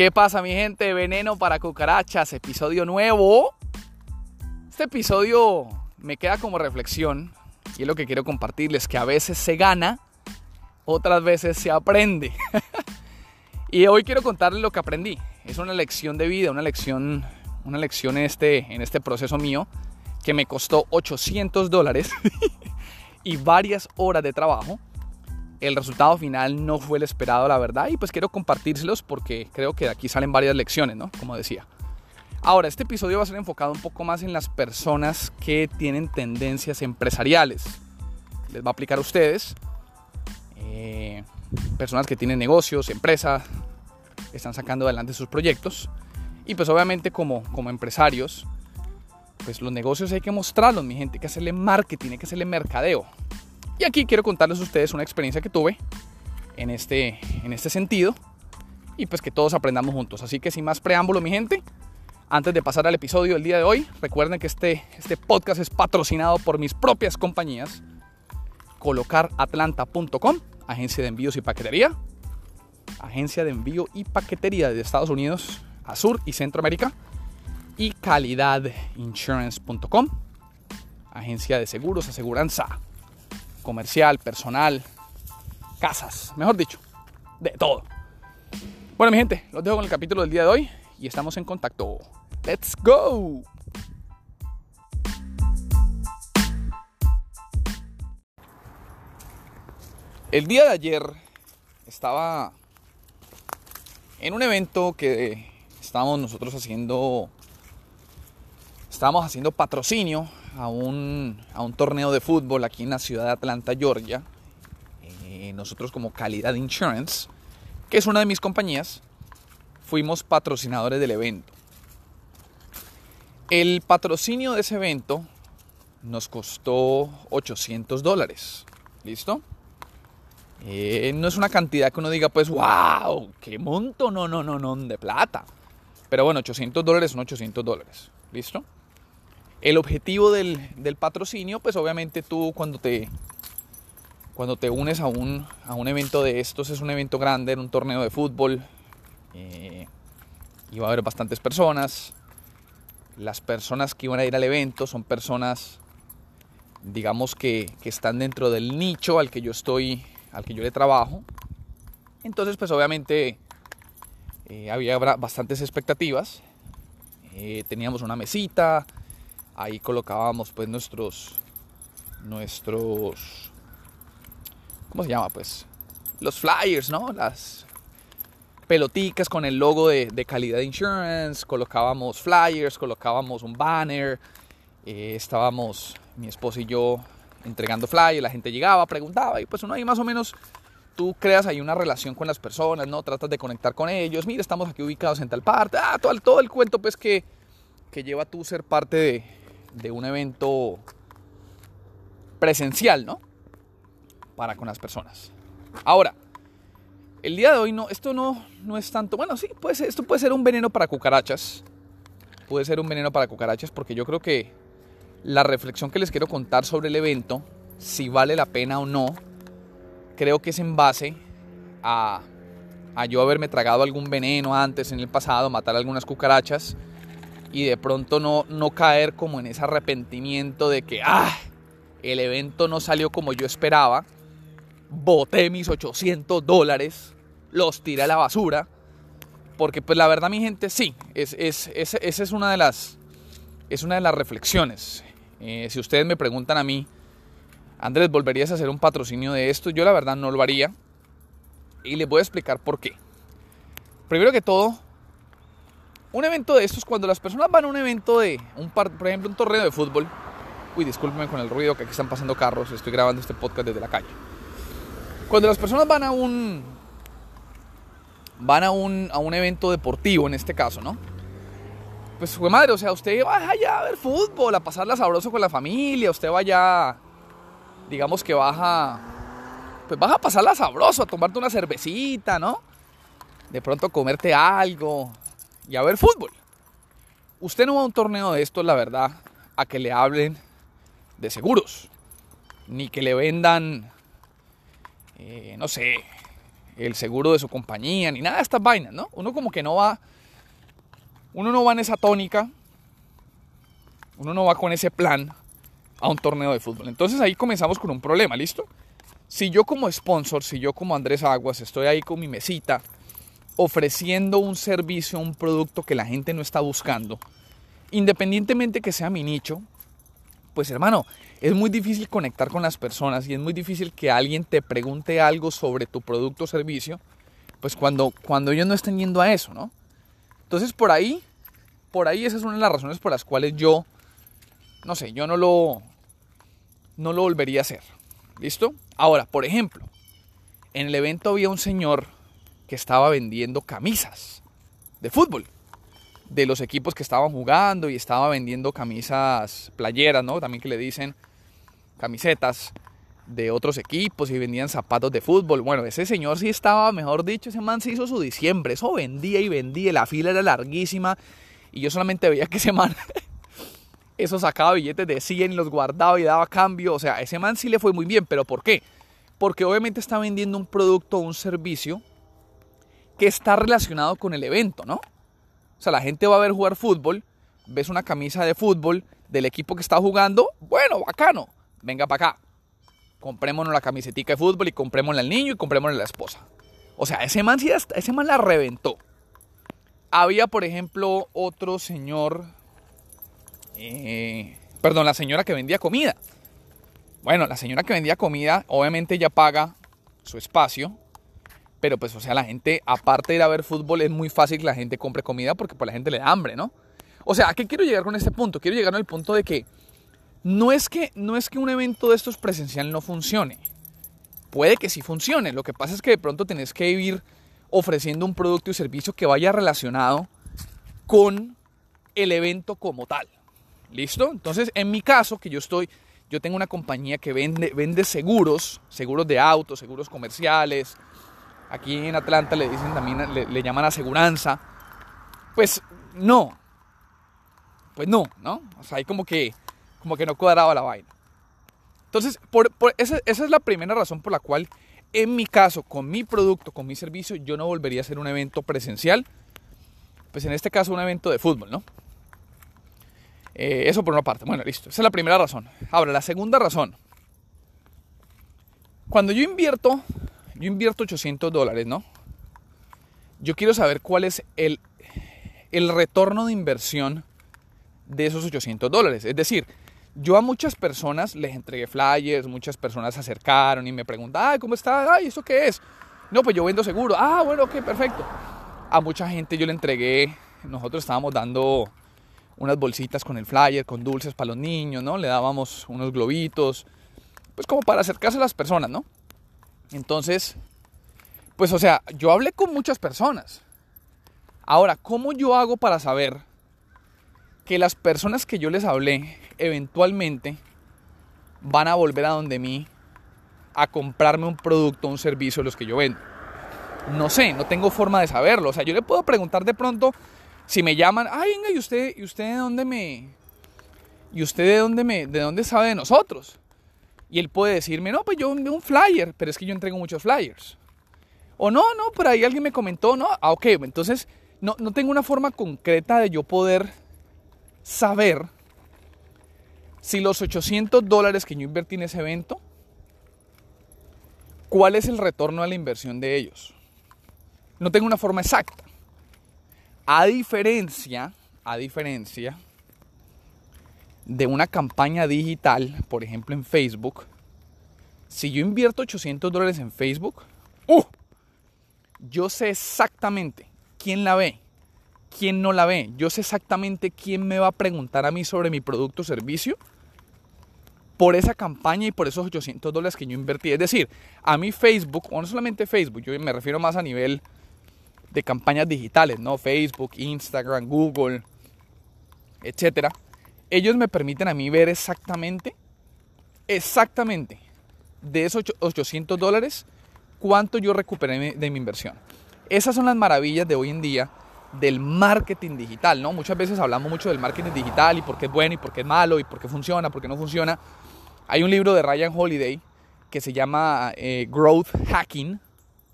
¿Qué pasa mi gente? Veneno para cucarachas, episodio nuevo. Este episodio me queda como reflexión y es lo que quiero compartirles, que a veces se gana, otras veces se aprende. y hoy quiero contarles lo que aprendí. Es una lección de vida, una lección, una lección en este, en este proceso mío que me costó 800 dólares y varias horas de trabajo el resultado final no fue el esperado, la verdad, y pues quiero compartírselos porque creo que de aquí salen varias lecciones, ¿no? Como decía. Ahora, este episodio va a ser enfocado un poco más en las personas que tienen tendencias empresariales. Les va a aplicar a ustedes, eh, personas que tienen negocios, empresas, están sacando adelante sus proyectos. Y pues obviamente como, como empresarios, pues los negocios hay que mostrarlos, mi gente, hay que hacerle marketing, hay que hacerle mercadeo. Y aquí quiero contarles a ustedes una experiencia que tuve en este, en este sentido y pues que todos aprendamos juntos. Así que sin más preámbulo, mi gente, antes de pasar al episodio del día de hoy, recuerden que este, este podcast es patrocinado por mis propias compañías, colocaratlanta.com, agencia de envíos y paquetería, agencia de envío y paquetería de Estados Unidos a Sur y Centroamérica, y calidadinsurance.com, agencia de seguros, aseguranza comercial, personal, casas, mejor dicho, de todo. Bueno, mi gente, los dejo con el capítulo del día de hoy y estamos en contacto. ¡Let's go! El día de ayer estaba en un evento que estábamos nosotros haciendo, estábamos haciendo patrocinio a un, torneo de fútbol aquí en la ciudad de Atlanta, Georgia. Eh, nosotros como Calidad Insurance, que es una de mis compañías, fuimos patrocinadores del evento. El patrocinio de ese evento nos costó 800 dólares. ¿Listo? Eh, no es una cantidad que uno diga, pues, wow, qué monto, no, no, no, no, de plata. Pero bueno, 800 dólares son 800 dólares. ¿Listo? El objetivo del, patrocinio, pues obviamente tú cuando te, cuando te unes a un, a un evento de estos, es un evento grande, en un torneo de fútbol, eh, y va a haber bastantes personas. Las personas que iban a ir al evento son personas, digamos que, que están dentro del nicho al que yo estoy, al que yo le trabajo. Entonces, pues obviamente eh, había bastantes expectativas. Eh, teníamos una mesita, ahí colocábamos pues nuestros nuestros ¿cómo se llama? pues los flyers, ¿no? Las peloticas con el logo de, calidad insurance, colocábamos flyers, colocábamos un banner, eh, estábamos mi esposa y yo entregando flyers, la gente llegaba, preguntaba y pues uno ahí más o menos tú creas ahí una relación con las personas, ¿no? Tratas de conectar con ellos, mira, estamos aquí ubicados en tal parte, ah, todo, todo el cuento pues que, que lleva tú ser parte de, de un evento presencial, ¿no? Para con las personas. Ahora, el día de hoy no, esto no, no es tanto, bueno, sí, puede esto puede ser un veneno para cucarachas. Puede ser un veneno para cucarachas porque yo creo que la reflexión que les quiero contar sobre el evento, si vale la pena o no, creo que es en base a, a yo haberme tragado algún veneno antes en el pasado, matar algunas cucarachas y de pronto no, no caer como en ese arrepentimiento de que, ah, el evento no salió como yo esperaba, boté mis 800 dólares, los tiré a la basura, porque pues la verdad mi gente sí, es, es, esa es una de las, es una de las reflexiones. Eh, si ustedes me preguntan a mí, Andrés, ¿volverías a hacer un patrocinio de esto? Yo la verdad no lo haría y les voy a explicar por qué. Primero que todo, un evento de estos, cuando las personas van a un evento de, un por ejemplo, un torneo de fútbol, uy, discúlpenme con el ruido que aquí están pasando carros, estoy grabando este podcast desde la calle. Cuando las personas van a un, van a un, a un evento deportivo, en este caso, ¿no? Pues, fue madre, o sea, usted vaya allá a ver fútbol, a pasarla sabroso con la familia, usted vaya, digamos que baja, pues vas a pasarla sabroso, a tomarte una cervecita, ¿no? De pronto comerte algo, y a ver fútbol. Usted no va a un torneo de estos, la verdad, a que le hablen de seguros, ni que le vendan, eh, no sé, el seguro de su compañía, ni nada de estas vainas, ¿no? Uno como que no va, uno no va en esa tónica, uno no va con ese plan a un torneo de fútbol. Entonces ahí comenzamos con un problema, ¿listo? Si yo como sponsor, si yo como Andrés Aguas estoy ahí con mi mesita ofreciendo un servicio, un producto que la gente no está buscando, independientemente que sea mi nicho, pues hermano, es muy difícil conectar con las personas y es muy difícil que alguien te pregunte algo sobre tu producto o servicio, pues cuando, cuando ellos no estén yendo a eso, ¿no? Entonces por ahí, por ahí esa es una de las razones por las cuales yo, no sé, yo no lo, no lo volvería a hacer. ¿Listo? Ahora, por ejemplo, en el evento había un señor que estaba vendiendo camisas de fútbol de los equipos que estaban jugando y estaba vendiendo camisas playeras, ¿no? También que le dicen camisetas de otros equipos y vendían zapatos de fútbol. Bueno, ese señor sí estaba, mejor dicho, ese man se hizo su diciembre. Eso vendía y vendía, la fila era larguísima y yo solamente veía que ese man eso sacaba billetes de 100 y los guardaba y daba cambio. O sea, ese man sí le fue muy bien, pero ¿por qué? Porque obviamente está vendiendo un producto o un servicio que está relacionado con el evento, ¿no? O sea, la gente va a ver jugar fútbol, ves una camisa de fútbol del equipo que está jugando, bueno, bacano, venga para acá. Comprémonos la camisetica de fútbol y comprémosla al niño y comprémosla a la esposa. O sea, ese man, ese man la reventó. Había, por ejemplo, otro señor, eh, perdón, la señora que vendía comida. Bueno, la señora que vendía comida, obviamente ya paga su espacio, pero pues, o sea, la gente, aparte de ir a ver fútbol, es muy fácil que la gente compre comida porque pues la gente le da hambre, ¿no? O sea, ¿a qué quiero llegar con este punto? Quiero llegar al punto de que no es que, no es que un evento de estos presencial no funcione. Puede que sí funcione. Lo que pasa es que de pronto tenés que ir ofreciendo un producto y servicio que vaya relacionado con el evento como tal. ¿Listo? Entonces, en mi caso, que yo estoy, yo tengo una compañía que vende, vende seguros, seguros de autos, seguros comerciales, Aquí en Atlanta le dicen también, le, llaman aseguranza. Pues no. Pues no, ¿no? O sea, hay como que, como que no cuadraba la vaina. Entonces, por, esa, esa, es la primera razón por la cual, en mi caso, con mi producto, con mi servicio, yo no volvería a hacer un evento presencial. Pues en este caso, un evento de fútbol, ¿no? Eh, eso por una parte. Bueno, listo. Esa es la primera razón. Ahora, la segunda razón. Cuando yo invierto yo invierto 800 dólares, ¿no? Yo quiero saber cuál es el, el retorno de inversión de esos 800 dólares. Es decir, yo a muchas personas les entregué flyers, muchas personas se acercaron y me preguntaron, ay, ¿cómo está? Ay, ¿eso qué es? No, pues yo vendo seguro. Ah, bueno, ok, perfecto. A mucha gente yo le entregué, nosotros estábamos dando unas bolsitas con el flyer, con dulces para los niños, ¿no? Le dábamos unos globitos, pues como para acercarse a las personas, ¿no? Entonces, pues o sea, yo hablé con muchas personas. Ahora, ¿cómo yo hago para saber que las personas que yo les hablé eventualmente van a volver a donde mí a comprarme un producto o un servicio de los que yo vendo? No sé, no tengo forma de saberlo. O sea, yo le puedo preguntar de pronto si me llaman, ay, venga, ¿y usted, y usted de dónde me... ¿Y usted de dónde me... de dónde sabe de nosotros? Y él puede decirme, no, pues yo un flyer, pero es que yo entrego muchos flyers. O no, no, por ahí alguien me comentó, no, ah, ok, entonces no, no tengo una forma concreta de yo poder saber si los 800 dólares que yo invertí en ese evento, cuál es el retorno a la inversión de ellos. No tengo una forma exacta. A diferencia, a diferencia de una campaña digital, por ejemplo en Facebook, si yo invierto 800 dólares en Facebook, ¡uh! yo sé exactamente quién la ve, quién no la ve. Yo sé exactamente quién me va a preguntar a mí sobre mi producto o servicio por esa campaña y por esos 800 dólares que yo invertí. Es decir, a mí Facebook, o no solamente Facebook, yo me refiero más a nivel de campañas digitales, ¿no? Facebook, Instagram, Google, etcétera ellos me permiten a mí ver exactamente, exactamente, de esos 800 dólares, cuánto yo recuperé de mi inversión. Esas son las maravillas de hoy en día del marketing digital, ¿no? Muchas veces hablamos mucho del marketing digital y por qué es bueno y por qué es malo y por qué funciona, por qué no funciona. Hay un libro de Ryan Holiday que se llama eh, Growth Hacking,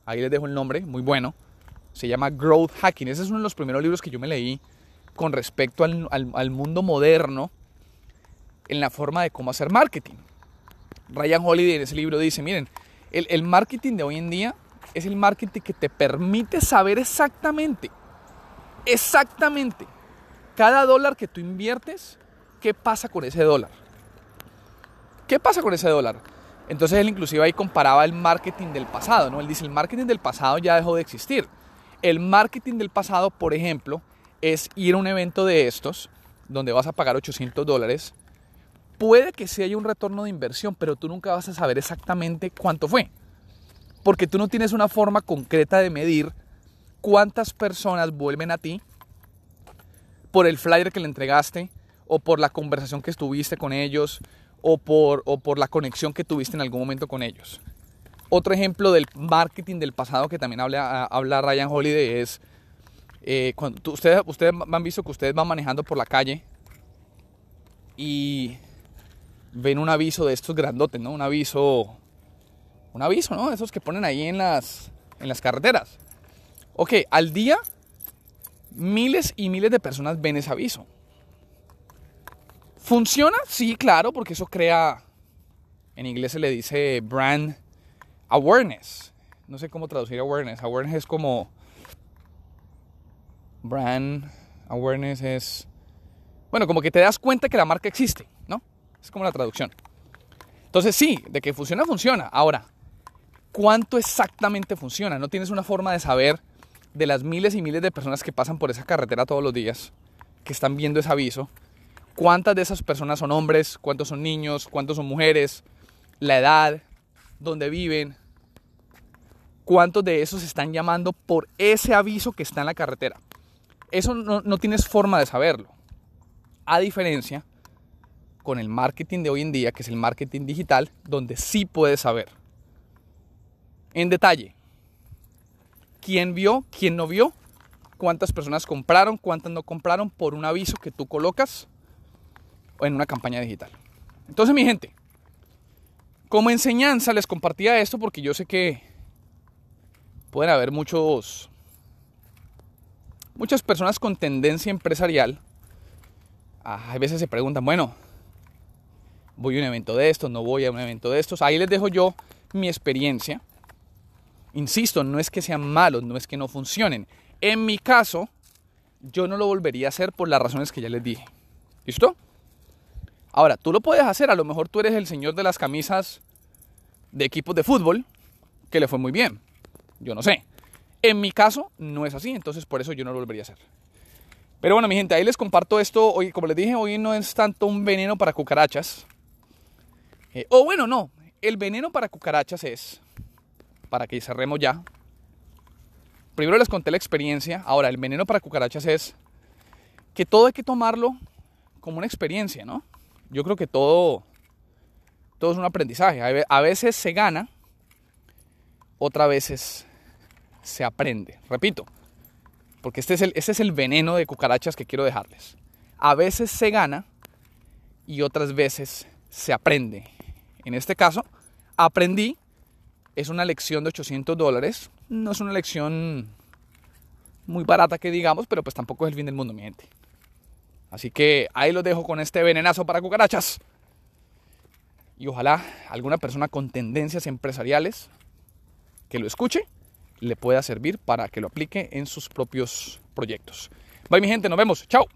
ahí les dejo el nombre, muy bueno. Se llama Growth Hacking. Ese es uno de los primeros libros que yo me leí con respecto al, mundo moderno en la forma de cómo hacer marketing. Ryan Holiday en ese libro dice, miren, el, el, marketing de hoy en día es el marketing que te permite saber exactamente, exactamente, cada dólar que tú inviertes, qué pasa con ese dólar. ¿Qué pasa con ese dólar? Entonces él inclusive ahí comparaba el marketing del pasado, ¿no? Él dice, el marketing del pasado ya dejó de existir. El marketing del pasado, por ejemplo, es ir a un evento de estos, donde vas a pagar 800 dólares. Puede que sí haya un retorno de inversión, pero tú nunca vas a saber exactamente cuánto fue. Porque tú no tienes una forma concreta de medir cuántas personas vuelven a ti por el flyer que le entregaste o por la conversación que estuviste con ellos o por, o por la conexión que tuviste en algún momento con ellos. Otro ejemplo del marketing del pasado que también habla, habla Ryan Holiday es eh, cuando ustedes, ustedes han visto que ustedes van manejando por la calle y ven un aviso de estos grandotes, ¿no? Un aviso, un aviso, ¿no? Esos que ponen ahí en las, en las carreteras. Ok, al día miles y miles de personas ven ese aviso. ¿Funciona? Sí, claro, porque eso crea, en inglés se le dice brand awareness. No sé cómo traducir awareness. Awareness es como... Brand awareness es... Bueno, como que te das cuenta que la marca existe, ¿no? Es como la traducción. Entonces sí, de que funciona, funciona. Ahora, ¿cuánto exactamente funciona? No tienes una forma de saber de las miles y miles de personas que pasan por esa carretera todos los días, que están viendo ese aviso, cuántas de esas personas son hombres, cuántos son niños, cuántos son mujeres, la edad, dónde viven, cuántos de esos están llamando por ese aviso que está en la carretera. Eso no, no tienes forma de saberlo. A diferencia con el marketing de hoy en día, que es el marketing digital, donde sí puedes saber. En detalle, quién vio, quién no vio, cuántas personas compraron, cuántas no compraron por un aviso que tú colocas en una campaña digital. Entonces, mi gente, como enseñanza les compartía esto porque yo sé que pueden haber muchos muchas personas con tendencia empresarial. Ah, a veces se preguntan, bueno, voy a un evento de estos, no voy a un evento de estos. Ahí les dejo yo mi experiencia. Insisto, no es que sean malos, no es que no funcionen. En mi caso, yo no lo volvería a hacer por las razones que ya les dije. ¿Listo? Ahora, tú lo puedes hacer, a lo mejor tú eres el señor de las camisas de equipos de fútbol, que le fue muy bien. Yo no sé. En mi caso, no es así, entonces por eso yo no lo volvería a hacer. Pero bueno, mi gente, ahí les comparto esto. Hoy, como les dije, hoy no es tanto un veneno para cucarachas. Eh, o bueno, no. El veneno para cucarachas es, para que cerremos ya. Primero les conté la experiencia. Ahora, el veneno para cucarachas es que todo hay que tomarlo como una experiencia, ¿no? yo creo que todo, todo es un aprendizaje. A veces se gana, otras veces se aprende. Repito, porque este es el, es el veneno de cucarachas que quiero dejarles. A veces se gana y otras veces se aprende. En este caso, aprendí, es una lección de 800 dólares. No es una lección muy barata que digamos, pero pues tampoco es el fin del mundo, mi gente. Así que ahí lo dejo con este venenazo para cucarachas. Y ojalá alguna persona con tendencias empresariales que lo escuche le pueda servir para que lo aplique en sus propios proyectos. Bye mi gente, nos vemos. Chao.